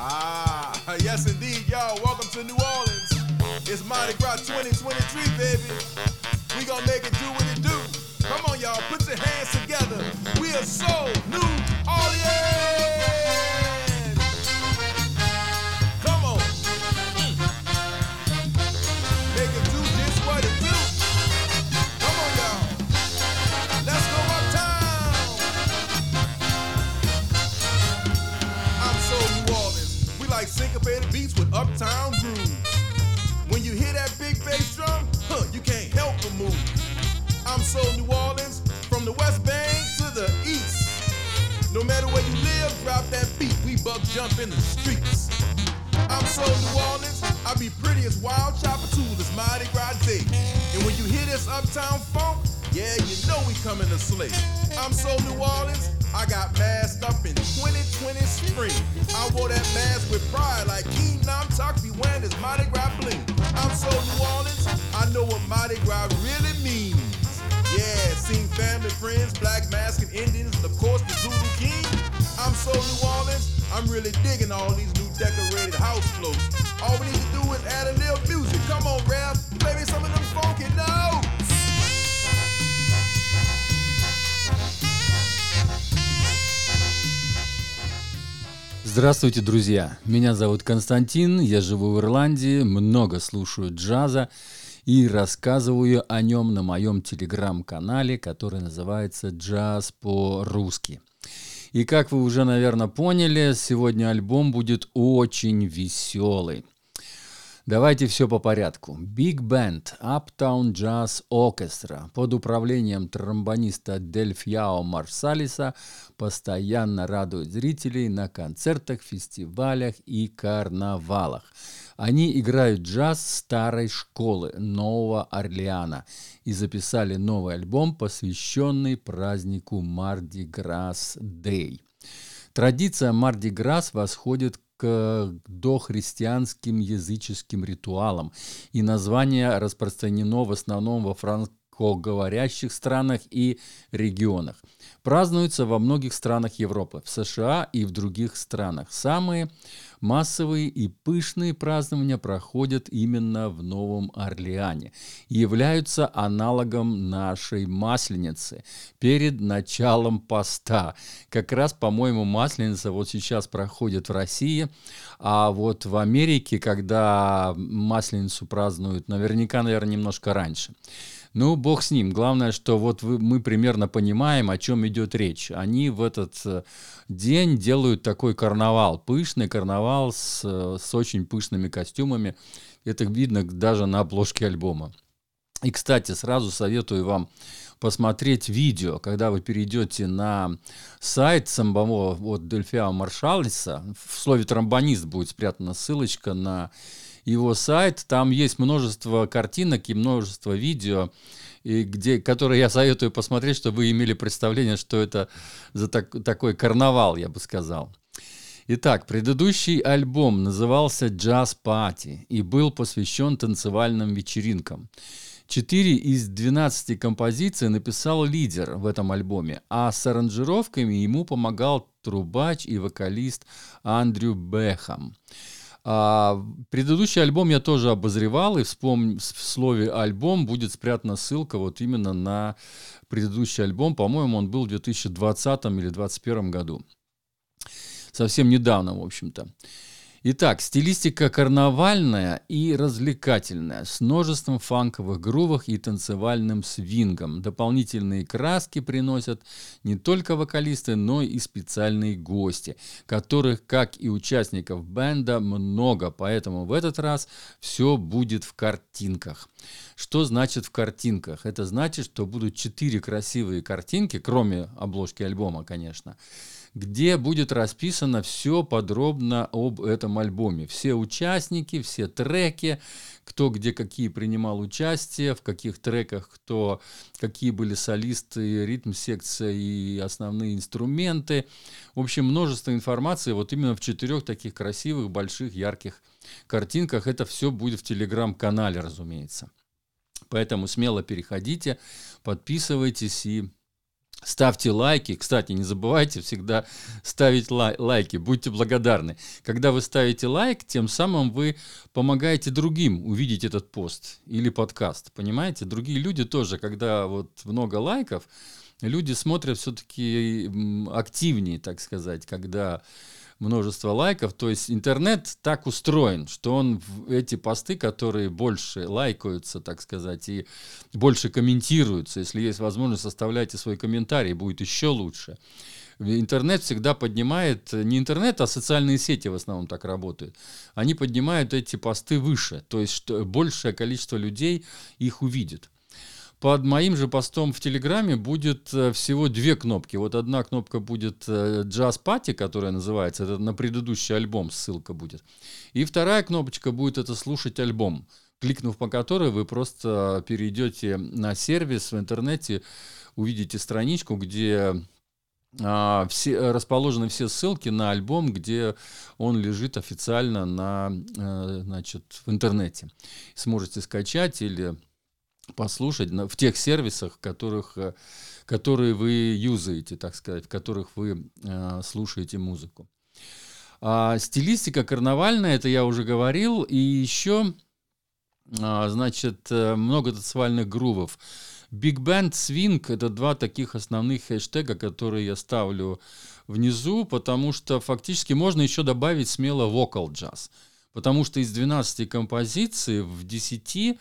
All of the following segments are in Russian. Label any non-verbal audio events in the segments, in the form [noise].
Ah, yes indeed, y'all. Welcome to New Orleans. It's Mardi Gras 2023, baby. We gonna make it do what it do. Come on, y'all, put your hands together. We are so New jump in the streets. I'm so New Orleans, I be pretty as wild chopper too. It's Mardi Gras Day. And when you hear this uptown funk, yeah, you know we coming to slay. I'm so New Orleans, I got masked up in 2020 spring. I wore that mask with pride like King Nam Tuck be wearing his Mardi Gras bling. I'm so New Orleans, I know what Mardi Gras really means. Yeah, seen family, friends, black mask and Indians, and of course the Zulu King. I'm so New Orleans, I'm really digging all these new decorated house floats. All we need to do is add a little music. Come on, Rev, play me some of them funky notes. Здравствуйте, друзья! Меня зовут Константин, я живу в Ирландии, много слушаю джаза и рассказываю о нем на моем телеграм-канале, который называется «Джаз по-русски». И как вы уже, наверное, поняли, сегодня альбом будет очень веселый. Давайте все по порядку. Big Band Uptown Jazz Orchestra под управлением тромбониста Дельфьяо Марсалиса постоянно радует зрителей на концертах, фестивалях и карнавалах. Они играют джаз старой школы Нового Орлеана и записали новый альбом, посвященный празднику Марди Грас Дэй. Традиция Марди Грас восходит к дохристианским языческим ритуалам, и название распространено в основном во франкоговорящих странах и регионах. Празднуется во многих странах Европы, в США и в других странах. Самые массовые и пышные празднования проходят именно в Новом Орлеане и являются аналогом нашей Масленицы перед началом поста. Как раз, по-моему, Масленица вот сейчас проходит в России, а вот в Америке, когда Масленицу празднуют, наверняка, наверное, немножко раньше. Ну, бог с ним. Главное, что вот вы, мы примерно понимаем, о чем идет речь. Они в этот э, день делают такой карнавал, пышный карнавал с, э, с очень пышными костюмами. Это видно даже на обложке альбома. И, кстати, сразу советую вам посмотреть видео, когда вы перейдете на сайт самого вот Дельфиа Маршалиса, в слове тромбонист будет спрятана ссылочка на его сайт. Там есть множество картинок и множество видео, и где, которые я советую посмотреть, чтобы вы имели представление, что это за так, такой карнавал, я бы сказал. Итак, предыдущий альбом назывался «Джаз Пати» и был посвящен танцевальным вечеринкам. Четыре из 12 композиций написал лидер в этом альбоме, а с аранжировками ему помогал трубач и вокалист Андрю Бэхам. А, предыдущий альбом я тоже обозревал, и вспомни, в слове альбом будет спрятана ссылка вот именно на предыдущий альбом. По-моему, он был в 2020 или 2021 году. Совсем недавно, в общем-то. Итак, стилистика карнавальная и развлекательная, с множеством фанковых грувов и танцевальным свингом. Дополнительные краски приносят не только вокалисты, но и специальные гости, которых, как и участников бенда, много, поэтому в этот раз все будет в картинках. Что значит в картинках? Это значит, что будут четыре красивые картинки, кроме обложки альбома, конечно, где будет расписано все подробно об этом альбоме. Все участники, все треки, кто где какие принимал участие, в каких треках кто, какие были солисты, ритм-секция и основные инструменты. В общем, множество информации вот именно в четырех таких красивых, больших, ярких картинках. Это все будет в телеграм-канале, разумеется. Поэтому смело переходите, подписывайтесь и Ставьте лайки. Кстати, не забывайте всегда ставить лай- лайки. Будьте благодарны. Когда вы ставите лайк, тем самым вы помогаете другим увидеть этот пост или подкаст. Понимаете? Другие люди тоже, когда вот много лайков, люди смотрят все-таки активнее, так сказать, когда множество лайков. То есть интернет так устроен, что он эти посты, которые больше лайкаются, так сказать, и больше комментируются, если есть возможность, оставляйте свой комментарий, будет еще лучше. Интернет всегда поднимает, не интернет, а социальные сети в основном так работают. Они поднимают эти посты выше, то есть что большее количество людей их увидит. Под моим же постом в Телеграме будет э, всего две кнопки. Вот одна кнопка будет Jazz Party, которая называется, это на предыдущий альбом ссылка будет. И вторая кнопочка будет это слушать альбом, кликнув по которой вы просто перейдете на сервис в интернете, увидите страничку, где а, все, расположены все ссылки на альбом, где он лежит официально на, э, значит, в интернете. Сможете скачать или послушать в тех сервисах, которых, э, которые вы юзаете, так сказать, в которых вы э, слушаете музыку. А стилистика карнавальная, это я уже говорил, и еще, а, значит, э, много танцевальных грувов. Big Band Swing — это два таких основных хэштега, которые я ставлю внизу, потому что фактически можно еще добавить смело вокал джаз. Потому что из 12 композиций в 10 Э,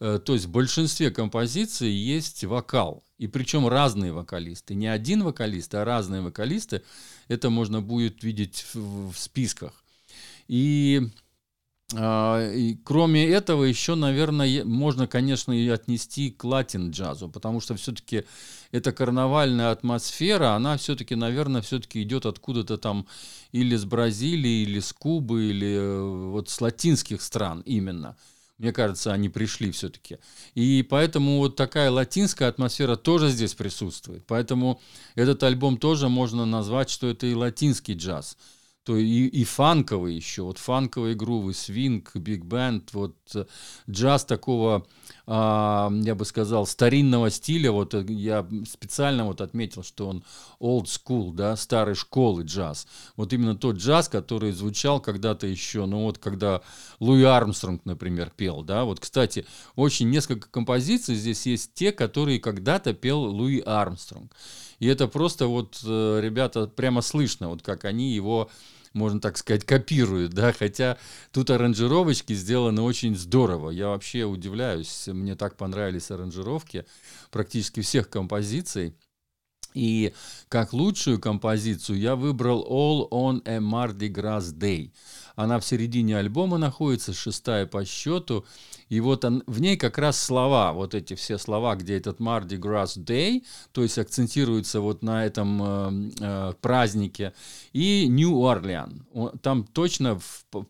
то есть в большинстве композиций есть вокал. И причем разные вокалисты. Не один вокалист, а разные вокалисты. Это можно будет видеть в, в списках. И, э, и кроме этого еще, наверное, можно, конечно, и отнести к латин-джазу, потому что все-таки эта карнавальная атмосфера, она все-таки, наверное, все-таки идет откуда-то там или с Бразилии, или с Кубы, или э, вот с латинских стран именно. Мне кажется, они пришли все-таки. И поэтому вот такая латинская атмосфера тоже здесь присутствует. Поэтому этот альбом тоже можно назвать, что это и латинский джаз то и, и фанковый еще, вот фанковые грувы, свинг, биг-бенд, вот э, джаз такого, я бы сказал, старинного стиля, вот э, я специально вот отметил, что он old school, да, старой школы джаз. Вот именно тот джаз, который звучал когда-то еще, ну вот когда Луи Армстронг, например, пел, да, вот, кстати, очень несколько композиций здесь есть те, которые когда-то пел Луи Армстронг. И это просто вот, э, ребята, прямо слышно, вот как они его можно так сказать, копируют, да, хотя тут аранжировочки сделаны очень здорово. Я вообще удивляюсь, мне так понравились аранжировки практически всех композиций. И как лучшую композицию я выбрал All on a Mardi Gras Day. Она в середине альбома находится, шестая по счету. И вот он, в ней как раз слова, вот эти все слова, где этот Mardi Gras Day, то есть акцентируется вот на этом э, э, празднике, и Orleans. Там точно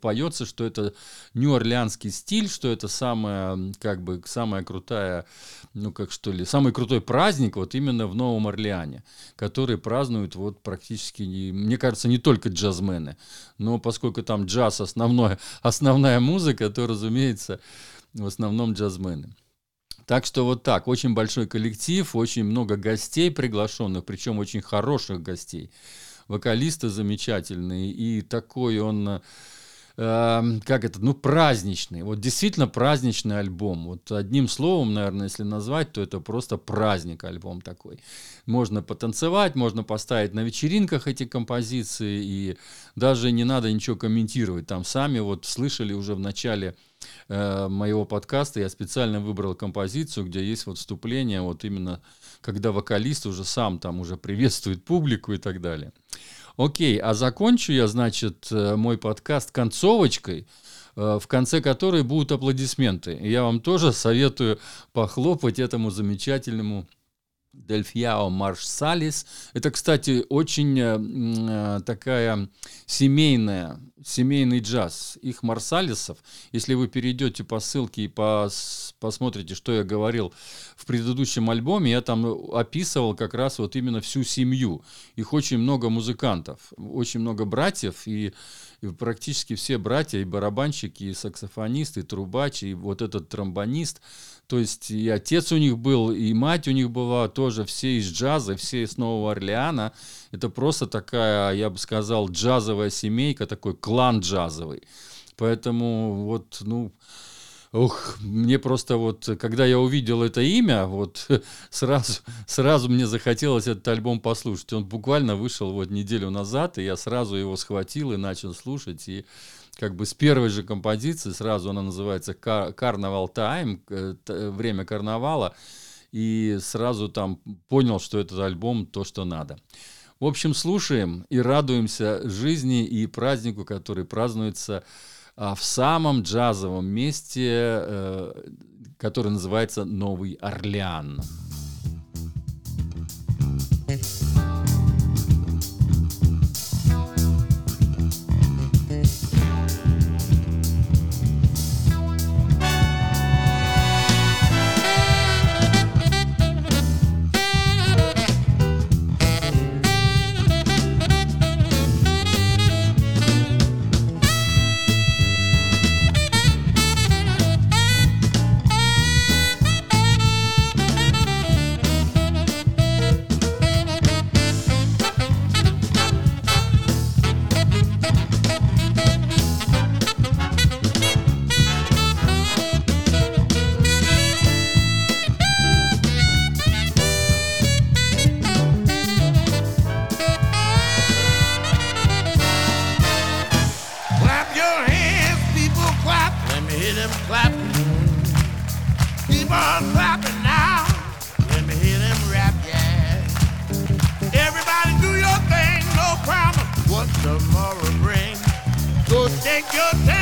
поется, что это нью-орлеанский стиль, что это самая, как бы, самая крутая, ну как что ли, самый крутой праздник вот именно в Новом Орлеане, который празднуют вот практически, мне кажется, не только джазмены, но поскольку там джаз основной, основная музыка, то, разумеется, в основном джазмены. Так что вот так, очень большой коллектив, очень много гостей приглашенных, причем очень хороших гостей. Вокалисты замечательные, и такой он, э, как это, ну, праздничный. Вот действительно праздничный альбом. Вот одним словом, наверное, если назвать, то это просто праздник альбом такой. Можно потанцевать, можно поставить на вечеринках эти композиции, и даже не надо ничего комментировать. Там сами вот слышали уже в начале Э, моего подкаста я специально выбрал композицию, где есть вот вступление, вот именно когда вокалист уже сам там уже приветствует публику и так далее. Окей, а закончу я, значит, э, мой подкаст концовочкой, э, в конце которой будут аплодисменты. я вам тоже советую похлопать этому замечательному Дельфьяо Маршалис. Это, кстати, очень э, такая семейная, семейный джаз. Их Марсалисов, если вы перейдете по ссылке и пос, посмотрите, что я говорил в предыдущем альбоме, я там описывал как раз вот именно всю семью. Их очень много музыкантов, очень много братьев, и, и практически все братья, и барабанщики, и саксофонист, и трубач, и вот этот тромбонист. То есть и отец у них был, и мать у них была тоже все из джаза, все из Нового Орлеана. Это просто такая, я бы сказал, джазовая семейка, такой клан джазовый. Поэтому вот, ну, Ух, мне просто вот, когда я увидел это имя, вот [laughs] сразу, сразу мне захотелось этот альбом послушать. Он буквально вышел вот неделю назад, и я сразу его схватил и начал слушать. И как бы с первой же композиции, сразу она называется «Карнавал Тайм», э, «Время карнавала», и сразу там понял, что этот альбом то, что надо. В общем, слушаем и радуемся жизни и празднику, который празднуется а, в самом джазовом месте, э, который называется Новый Орлеан. make your day.